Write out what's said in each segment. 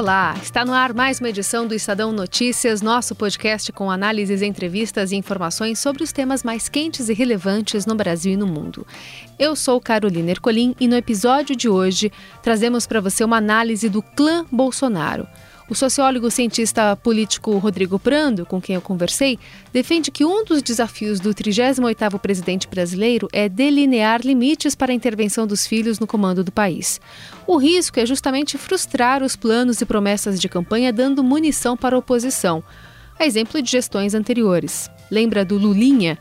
Olá, está no ar mais uma edição do Estadão Notícias, nosso podcast com análises, entrevistas e informações sobre os temas mais quentes e relevantes no Brasil e no mundo. Eu sou Carolina Ercolim e no episódio de hoje trazemos para você uma análise do clã Bolsonaro. O sociólogo cientista político Rodrigo Prando, com quem eu conversei, defende que um dos desafios do 38º presidente brasileiro é delinear limites para a intervenção dos filhos no comando do país. O risco é justamente frustrar os planos e promessas de campanha dando munição para a oposição. A exemplo de gestões anteriores. Lembra do Lulinha,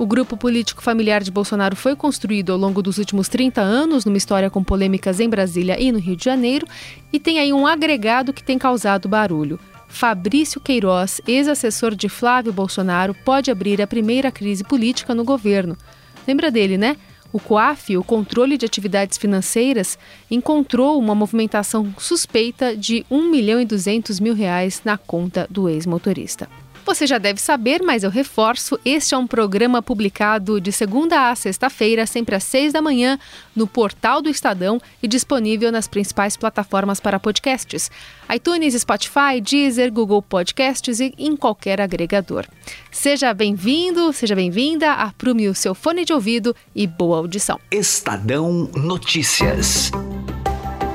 o grupo político familiar de Bolsonaro foi construído ao longo dos últimos 30 anos, numa história com polêmicas em Brasília e no Rio de Janeiro, e tem aí um agregado que tem causado barulho. Fabrício Queiroz, ex-assessor de Flávio Bolsonaro, pode abrir a primeira crise política no governo. Lembra dele, né? O COAF, o Controle de Atividades Financeiras, encontrou uma movimentação suspeita de 1 milhão e 200 mil reais na conta do ex-motorista. Você já deve saber, mas eu reforço: este é um programa publicado de segunda a sexta-feira, sempre às seis da manhã, no portal do Estadão e disponível nas principais plataformas para podcasts: iTunes, Spotify, Deezer, Google Podcasts e em qualquer agregador. Seja bem-vindo, seja bem-vinda, aprume o seu fone de ouvido e boa audição. Estadão Notícias.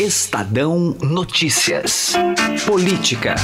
Estadão Notícias. Política.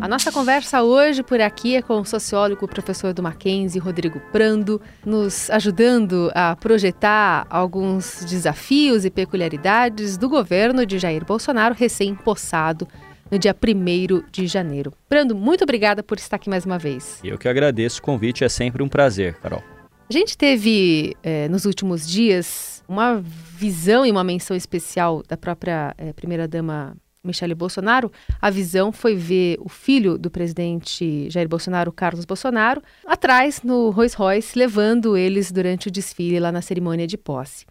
A nossa conversa hoje por aqui é com o sociólogo professor do Mackenzie, Rodrigo Prando, nos ajudando a projetar alguns desafios e peculiaridades do governo de Jair Bolsonaro recém-possado no dia 1 de janeiro. Prando, muito obrigada por estar aqui mais uma vez. Eu que agradeço o convite, é sempre um prazer, Carol. A gente teve é, nos últimos dias uma visão e uma menção especial da própria é, primeira-dama Michele Bolsonaro. A visão foi ver o filho do presidente Jair Bolsonaro, Carlos Bolsonaro, atrás no Rolls Royce, levando eles durante o desfile lá na cerimônia de posse.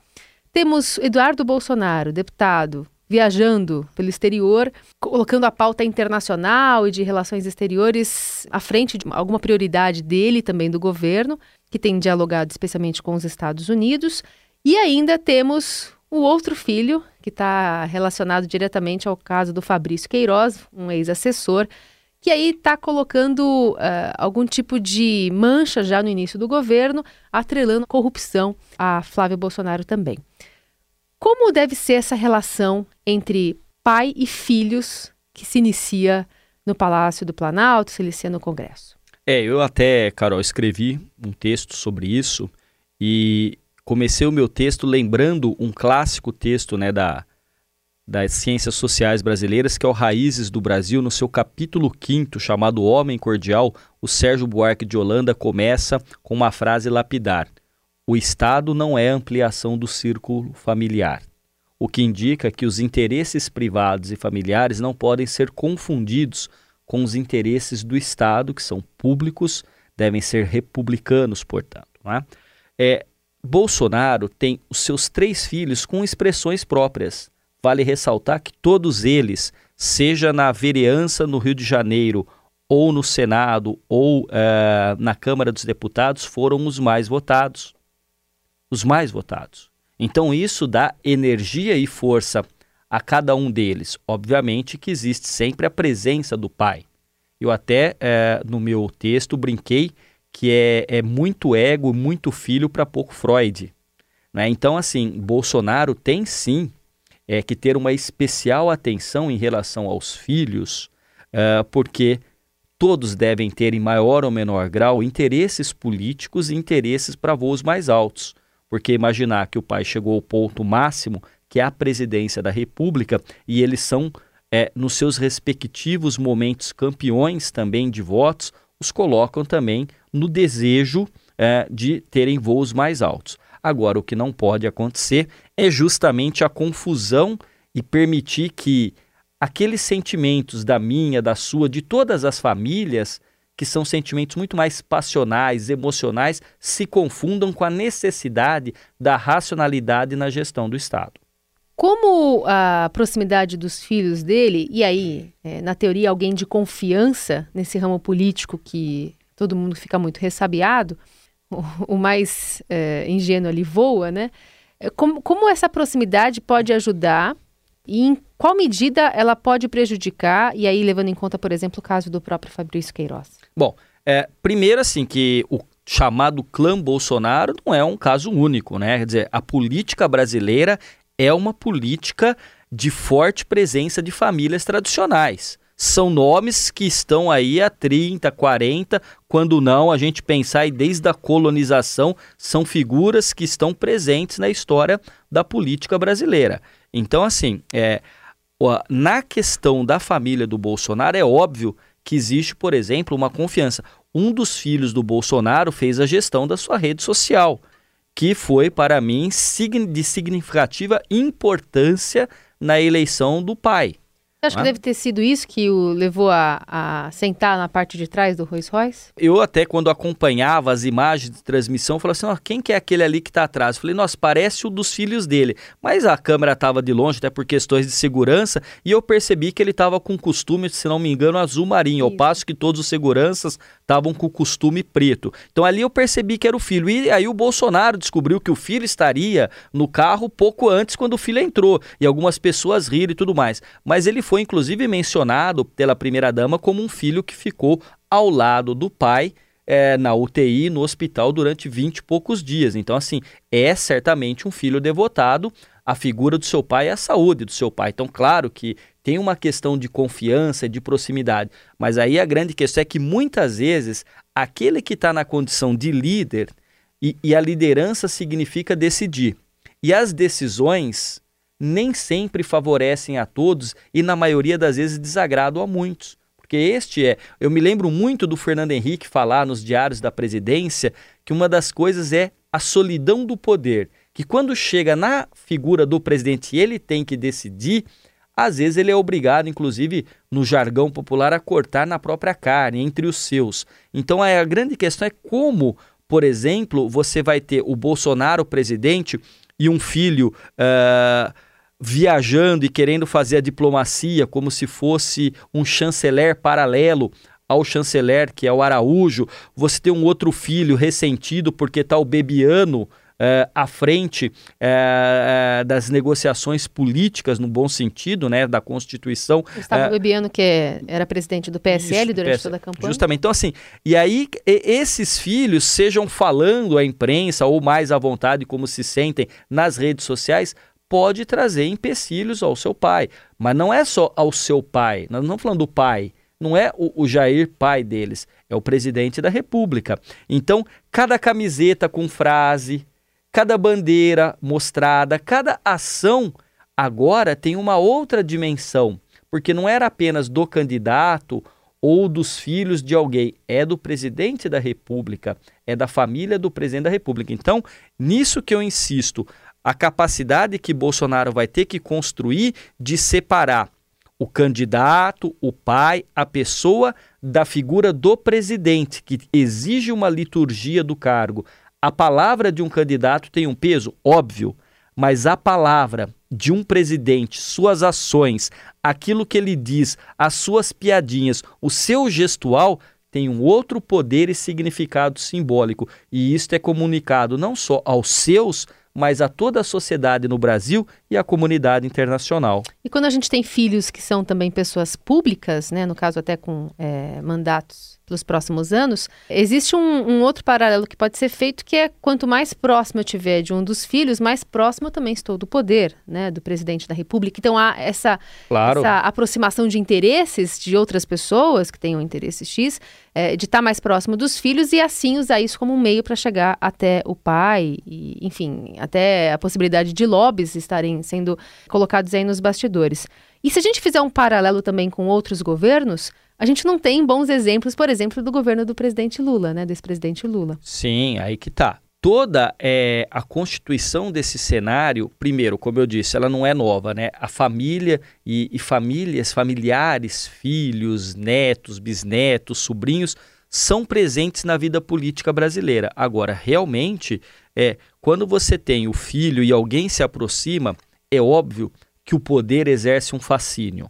Temos Eduardo Bolsonaro, deputado, viajando pelo exterior, colocando a pauta internacional e de relações exteriores à frente de alguma prioridade dele também do governo que tem dialogado especialmente com os Estados Unidos. E ainda temos o outro filho, que está relacionado diretamente ao caso do Fabrício Queiroz, um ex-assessor, que aí está colocando uh, algum tipo de mancha já no início do governo, atrelando corrupção a Flávio Bolsonaro também. Como deve ser essa relação entre pai e filhos que se inicia no Palácio do Planalto, se inicia no Congresso? É, eu até, Carol, escrevi um texto sobre isso e comecei o meu texto lembrando um clássico texto né, da, das ciências sociais brasileiras, que é o Raízes do Brasil, no seu capítulo 5, chamado Homem Cordial, o Sérgio Buarque de Holanda começa com uma frase lapidar: O Estado não é ampliação do círculo familiar. O que indica que os interesses privados e familiares não podem ser confundidos com os interesses do Estado, que são públicos, devem ser republicanos, portanto. É? É, Bolsonaro tem os seus três filhos com expressões próprias. Vale ressaltar que todos eles, seja na vereança no Rio de Janeiro, ou no Senado, ou uh, na Câmara dos Deputados, foram os mais votados. Os mais votados. Então isso dá energia e força a cada um deles. Obviamente que existe sempre a presença do pai. Eu até é, no meu texto brinquei que é, é muito ego, muito filho para pouco Freud. Né? Então, assim, Bolsonaro tem sim é, que ter uma especial atenção em relação aos filhos, é, porque todos devem ter, em maior ou menor grau, interesses políticos e interesses para voos mais altos. Porque imaginar que o pai chegou ao ponto máximo que é a presidência da República, e eles são é, nos seus respectivos momentos campeões também de votos, os colocam também no desejo é, de terem voos mais altos. Agora, o que não pode acontecer é justamente a confusão e permitir que aqueles sentimentos da minha, da sua, de todas as famílias, que são sentimentos muito mais passionais, emocionais, se confundam com a necessidade da racionalidade na gestão do Estado. Como a proximidade dos filhos dele, e aí, é, na teoria, alguém de confiança nesse ramo político que todo mundo fica muito ressabiado, o, o mais é, ingênuo ali voa, né? É, como, como essa proximidade pode ajudar e em qual medida ela pode prejudicar, e aí levando em conta, por exemplo, o caso do próprio Fabrício Queiroz? Bom, é, primeiro assim que o chamado clã Bolsonaro não é um caso único, né? Quer dizer, a política brasileira é uma política de forte presença de famílias tradicionais. São nomes que estão aí há 30, 40, quando não, a gente pensar aí desde a colonização, são figuras que estão presentes na história da política brasileira. Então, assim, é, na questão da família do Bolsonaro, é óbvio que existe, por exemplo, uma confiança. Um dos filhos do Bolsonaro fez a gestão da sua rede social que foi para mim de significativa importância na eleição do pai. Você acha que deve ter sido isso que o levou a, a, sentar na parte de trás do Rolls Royce? Eu até quando acompanhava as imagens de transmissão, falava assim, quem que é aquele ali que está atrás? Eu falei, nossa, parece o dos filhos dele. Mas a câmera estava de longe, até por questões de segurança, e eu percebi que ele estava com costume, se não me engano, azul marinho, ao passo que todos os seguranças estavam com costume preto. Então ali eu percebi que era o filho. E aí o Bolsonaro descobriu que o filho estaria no carro pouco antes quando o filho entrou. E algumas pessoas riram e tudo mais. Mas ele foi inclusive mencionado pela primeira-dama como um filho que ficou ao lado do pai é, na UTI, no hospital, durante 20 e poucos dias. Então, assim, é certamente um filho devotado à figura do seu pai e à saúde do seu pai. Então, claro que tem uma questão de confiança, de proximidade, mas aí a grande questão é que muitas vezes aquele que está na condição de líder, e, e a liderança significa decidir, e as decisões nem sempre favorecem a todos e, na maioria das vezes, desagradam a muitos. Porque este é. Eu me lembro muito do Fernando Henrique falar nos diários da presidência que uma das coisas é a solidão do poder. Que quando chega na figura do presidente e ele tem que decidir, às vezes ele é obrigado, inclusive no jargão popular, a cortar na própria carne, entre os seus. Então a grande questão é como, por exemplo, você vai ter o Bolsonaro presidente e um filho. Uh, viajando e querendo fazer a diplomacia como se fosse um chanceler paralelo ao chanceler, que é o Araújo. Você tem um outro filho ressentido porque está o Bebiano é, à frente é, das negociações políticas, no bom sentido, né, da Constituição. Gustavo é, Bebiano, que era presidente do PSL isso, durante PS... toda a campanha. Justamente. Então, assim, e aí esses filhos, sejam falando à imprensa ou mais à vontade, como se sentem nas redes sociais, pode trazer empecilhos ao seu pai. Mas não é só ao seu pai, nós não estamos falando do pai, não é o, o, Jair pai deles, é o presidente da República. Então, cada camiseta com frase, cada bandeira mostrada, cada ação agora tem uma outra dimensão, porque não era apenas do candidato ou dos filhos de alguém, é do presidente da República, é da família do presidente da República. Então, nisso que eu insisto, a capacidade que Bolsonaro vai ter que construir de separar o candidato, o pai, a pessoa da figura do presidente, que exige uma liturgia do cargo. A palavra de um candidato tem um peso? Óbvio, mas a palavra de um presidente, suas ações, aquilo que ele diz, as suas piadinhas, o seu gestual tem um outro poder e significado simbólico. E isto é comunicado não só aos seus, mas a toda a sociedade no Brasil e a comunidade internacional. E quando a gente tem filhos que são também pessoas públicas, né, no caso até com é, mandatos pelos próximos anos, existe um, um, outro paralelo que pode ser feito que é quanto mais próximo eu tiver de um dos filhos, mais próximo eu também estou do poder, né, do presidente da República. Então há essa, claro. essa aproximação de interesses de outras pessoas que tenham interesse X, é, de estar mais próximo dos filhos e assim usar isso como um meio para chegar até o pai, e, enfim, até a possibilidade de lobbies estarem sendo colocados aí nos bastidores. E se a gente fizer um paralelo também com outros governos, a gente não tem bons exemplos, por exemplo, do governo do presidente Lula, né, desse presidente Lula. Sim, aí que tá. Toda é, a constituição desse cenário, primeiro, como eu disse, ela não é nova, né? A família e, e famílias, familiares, filhos, netos, bisnetos, sobrinhos, são presentes na vida política brasileira. Agora, realmente, é quando você tem o filho e alguém se aproxima, é óbvio que o poder exerce um fascínio.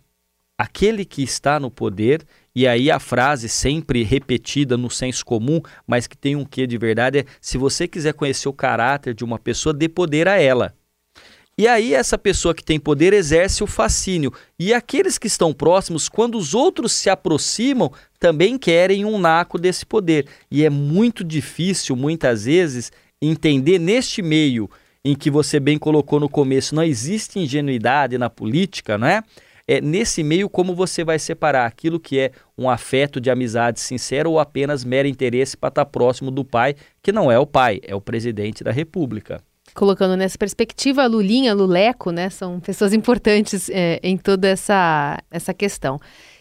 Aquele que está no poder, e aí a frase sempre repetida no senso comum, mas que tem um quê de verdade, é: se você quiser conhecer o caráter de uma pessoa, dê poder a ela. E aí essa pessoa que tem poder exerce o fascínio. E aqueles que estão próximos, quando os outros se aproximam, também querem um naco desse poder. E é muito difícil, muitas vezes, entender neste meio em que você bem colocou no começo, não existe ingenuidade na política, não é? É nesse meio como você vai separar aquilo que é um afeto de amizade sincera ou apenas mero interesse para estar próximo do pai, que não é o pai, é o presidente da República. Colocando nessa perspectiva, Lulinha, Luleco, né, são pessoas importantes é, em toda essa, essa questão.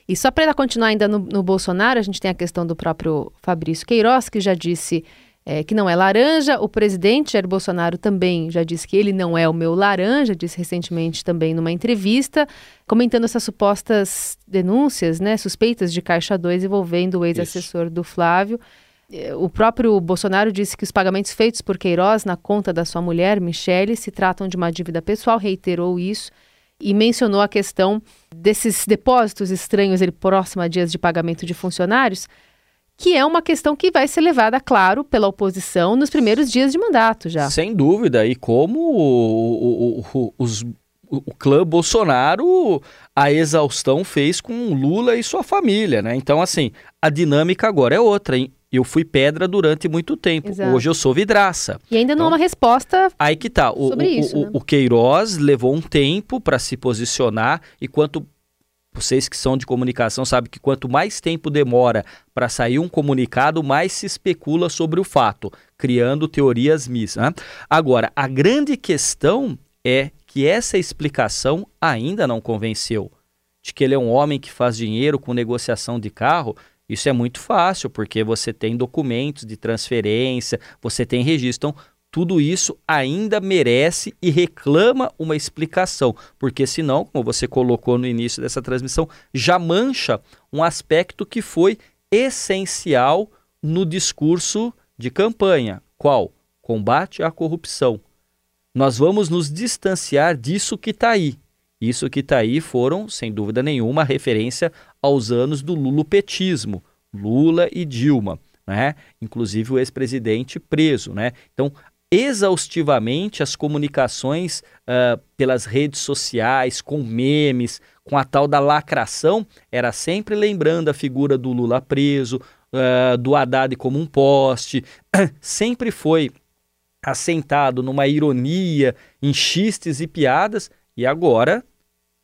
E só para continuar ainda no, no Bolsonaro, a gente tem a questão do próprio Fabrício Queiroz, que já disse é, que não é laranja. O presidente Jair Bolsonaro também já disse que ele não é o meu laranja, disse recentemente também numa entrevista, comentando essas supostas denúncias, né, suspeitas de Caixa 2 envolvendo o ex-assessor do Flávio. É, o próprio Bolsonaro disse que os pagamentos feitos por Queiroz na conta da sua mulher, Michele, se tratam de uma dívida pessoal, reiterou isso e mencionou a questão desses depósitos estranhos ele próximo a dias de pagamento de funcionários que é uma questão que vai ser levada, claro, pela oposição nos primeiros dias de mandato já. Sem dúvida. E como o, o, o, os, o clã Bolsonaro, a exaustão fez com Lula e sua família, né? Então, assim, a dinâmica agora é outra, hein? Eu fui pedra durante muito tempo. Exato. Hoje eu sou vidraça. E ainda então, não há uma resposta. Aí que tá. O, sobre o, isso, o, né? o Queiroz levou um tempo para se posicionar e quanto vocês que são de comunicação sabem que quanto mais tempo demora para sair um comunicado, mais se especula sobre o fato, criando teorias mis. Né? Agora, a grande questão é que essa explicação ainda não convenceu. De que ele é um homem que faz dinheiro com negociação de carro, isso é muito fácil, porque você tem documentos de transferência, você tem registro. Então, tudo isso ainda merece e reclama uma explicação, porque senão, como você colocou no início dessa transmissão, já mancha um aspecto que foi essencial no discurso de campanha. Qual? Combate à corrupção. Nós vamos nos distanciar disso que está aí. Isso que está aí foram, sem dúvida nenhuma, referência aos anos do lulopetismo, Lula e Dilma. Né? Inclusive o ex-presidente preso, né? Então exaustivamente as comunicações uh, pelas redes sociais, com memes, com a tal da lacração, era sempre lembrando a figura do Lula preso, uh, do Haddad como um poste, sempre foi assentado numa ironia, em xistes e piadas, e agora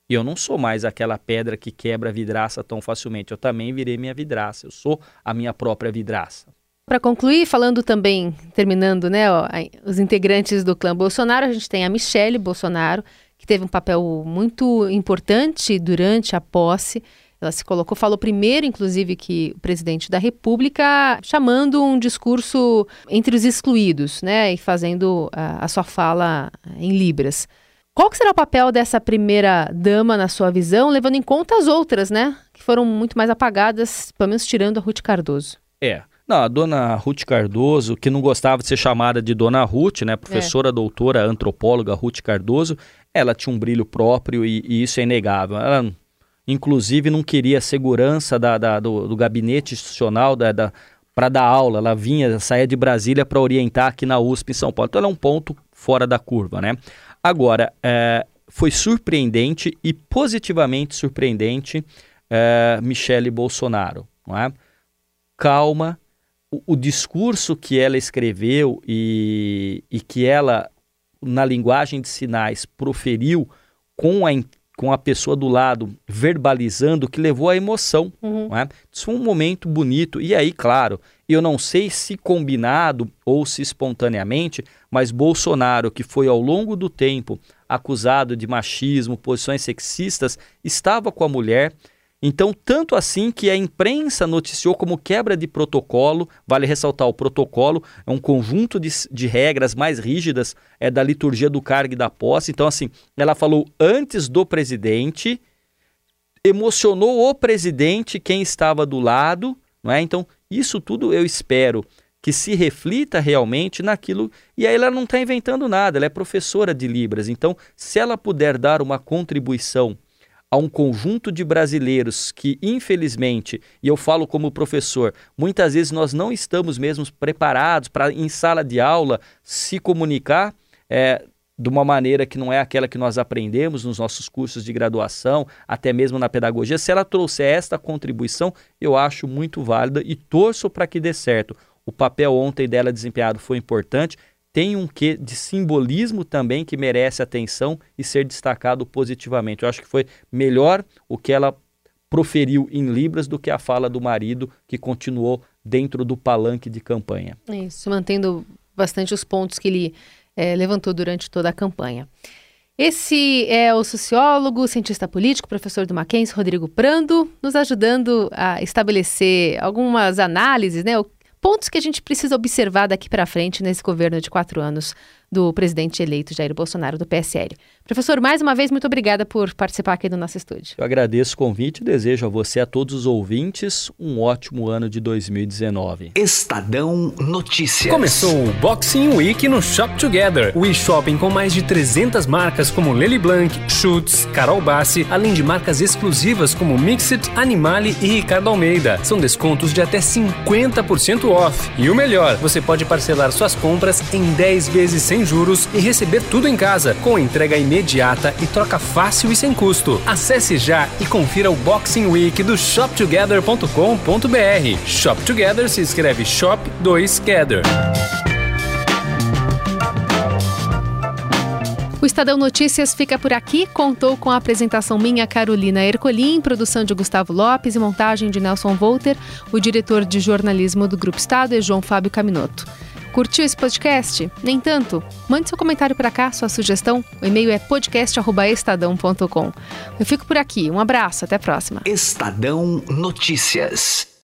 eu não sou mais aquela pedra que quebra a vidraça tão facilmente, eu também virei minha vidraça, eu sou a minha própria vidraça. Para concluir, falando também, terminando, né, ó, os integrantes do clã Bolsonaro, a gente tem a Michele Bolsonaro, que teve um papel muito importante durante a posse. Ela se colocou, falou primeiro, inclusive, que o presidente da República chamando um discurso entre os excluídos, né, e fazendo a, a sua fala em libras. Qual será o papel dessa primeira dama na sua visão, levando em conta as outras, né, que foram muito mais apagadas, pelo menos tirando a Ruth Cardoso? É, não, a dona Ruth Cardoso, que não gostava de ser chamada de dona Ruth, né? Professora, é. doutora, antropóloga Ruth Cardoso, ela tinha um brilho próprio e, e isso é inegável. Ela, inclusive, não queria a segurança da, da do, do, gabinete institucional da, da para dar aula. Ela vinha, saía de Brasília para orientar aqui na USP em São Paulo. Então, ela é um ponto fora da curva, né? Agora, é, foi surpreendente e positivamente surpreendente é, Michele Bolsonaro, não é? Calma, o, o discurso que ela escreveu e, e que ela, na linguagem de sinais, proferiu com a, com a pessoa do lado verbalizando que levou à emoção. Uhum. É? Isso foi um momento bonito. E aí, claro, eu não sei se combinado ou se espontaneamente, mas Bolsonaro, que foi ao longo do tempo acusado de machismo, posições sexistas, estava com a mulher. Então, tanto assim que a imprensa noticiou como quebra de protocolo, vale ressaltar, o protocolo é um conjunto de, de regras mais rígidas é da liturgia do cargo e da posse. Então, assim, ela falou antes do presidente, emocionou o presidente, quem estava do lado, não é? Então, isso tudo eu espero que se reflita realmente naquilo. E aí ela não está inventando nada, ela é professora de Libras. Então, se ela puder dar uma contribuição a um conjunto de brasileiros que, infelizmente, e eu falo como professor, muitas vezes nós não estamos mesmo preparados para, em sala de aula, se comunicar. É, de uma maneira que não é aquela que nós aprendemos nos nossos cursos de graduação, até mesmo na pedagogia, se ela trouxer esta contribuição, eu acho muito válida e torço para que dê certo. O papel ontem dela desempenhado foi importante, tem um quê de simbolismo também que merece atenção e ser destacado positivamente. Eu acho que foi melhor o que ela proferiu em Libras do que a fala do marido, que continuou dentro do palanque de campanha. Isso, mantendo bastante os pontos que ele é, levantou durante toda a campanha. Esse é o sociólogo, cientista político, professor do Mackenzie, Rodrigo Prando, nos ajudando a estabelecer algumas análises, né? Pontos que a gente precisa observar daqui para frente nesse governo de quatro anos do presidente eleito Jair Bolsonaro, do PSL. Professor, mais uma vez, muito obrigada por participar aqui do nosso estúdio. Eu agradeço o convite e desejo a você e a todos os ouvintes um ótimo ano de 2019. Estadão Notícias. Começou o Boxing Week no Shop Together, o e-shopping com mais de 300 marcas como Lely Blanc, Schutz, Carol Bassi, além de marcas exclusivas como Mixit, Animale e Ricardo Almeida. São descontos de até 50% off. E o melhor, você pode parcelar suas compras em 10 vezes sem juros e receber tudo em casa, com entrega imediata imediata e troca fácil e sem custo. Acesse já e confira o Boxing Week do shoptogether.com.br. Shop Together se escreve Shop 2 Gather. O Estadão Notícias fica por aqui. Contou com a apresentação minha, Carolina Ercolim, produção de Gustavo Lopes e montagem de Nelson Volter. O diretor de jornalismo do Grupo Estado é João Fábio Caminoto. Curtiu esse podcast? Nem tanto? Mande seu comentário para cá, sua sugestão. O e-mail é podcast@estadão.com. Eu fico por aqui. Um abraço, até a próxima. Estadão Notícias.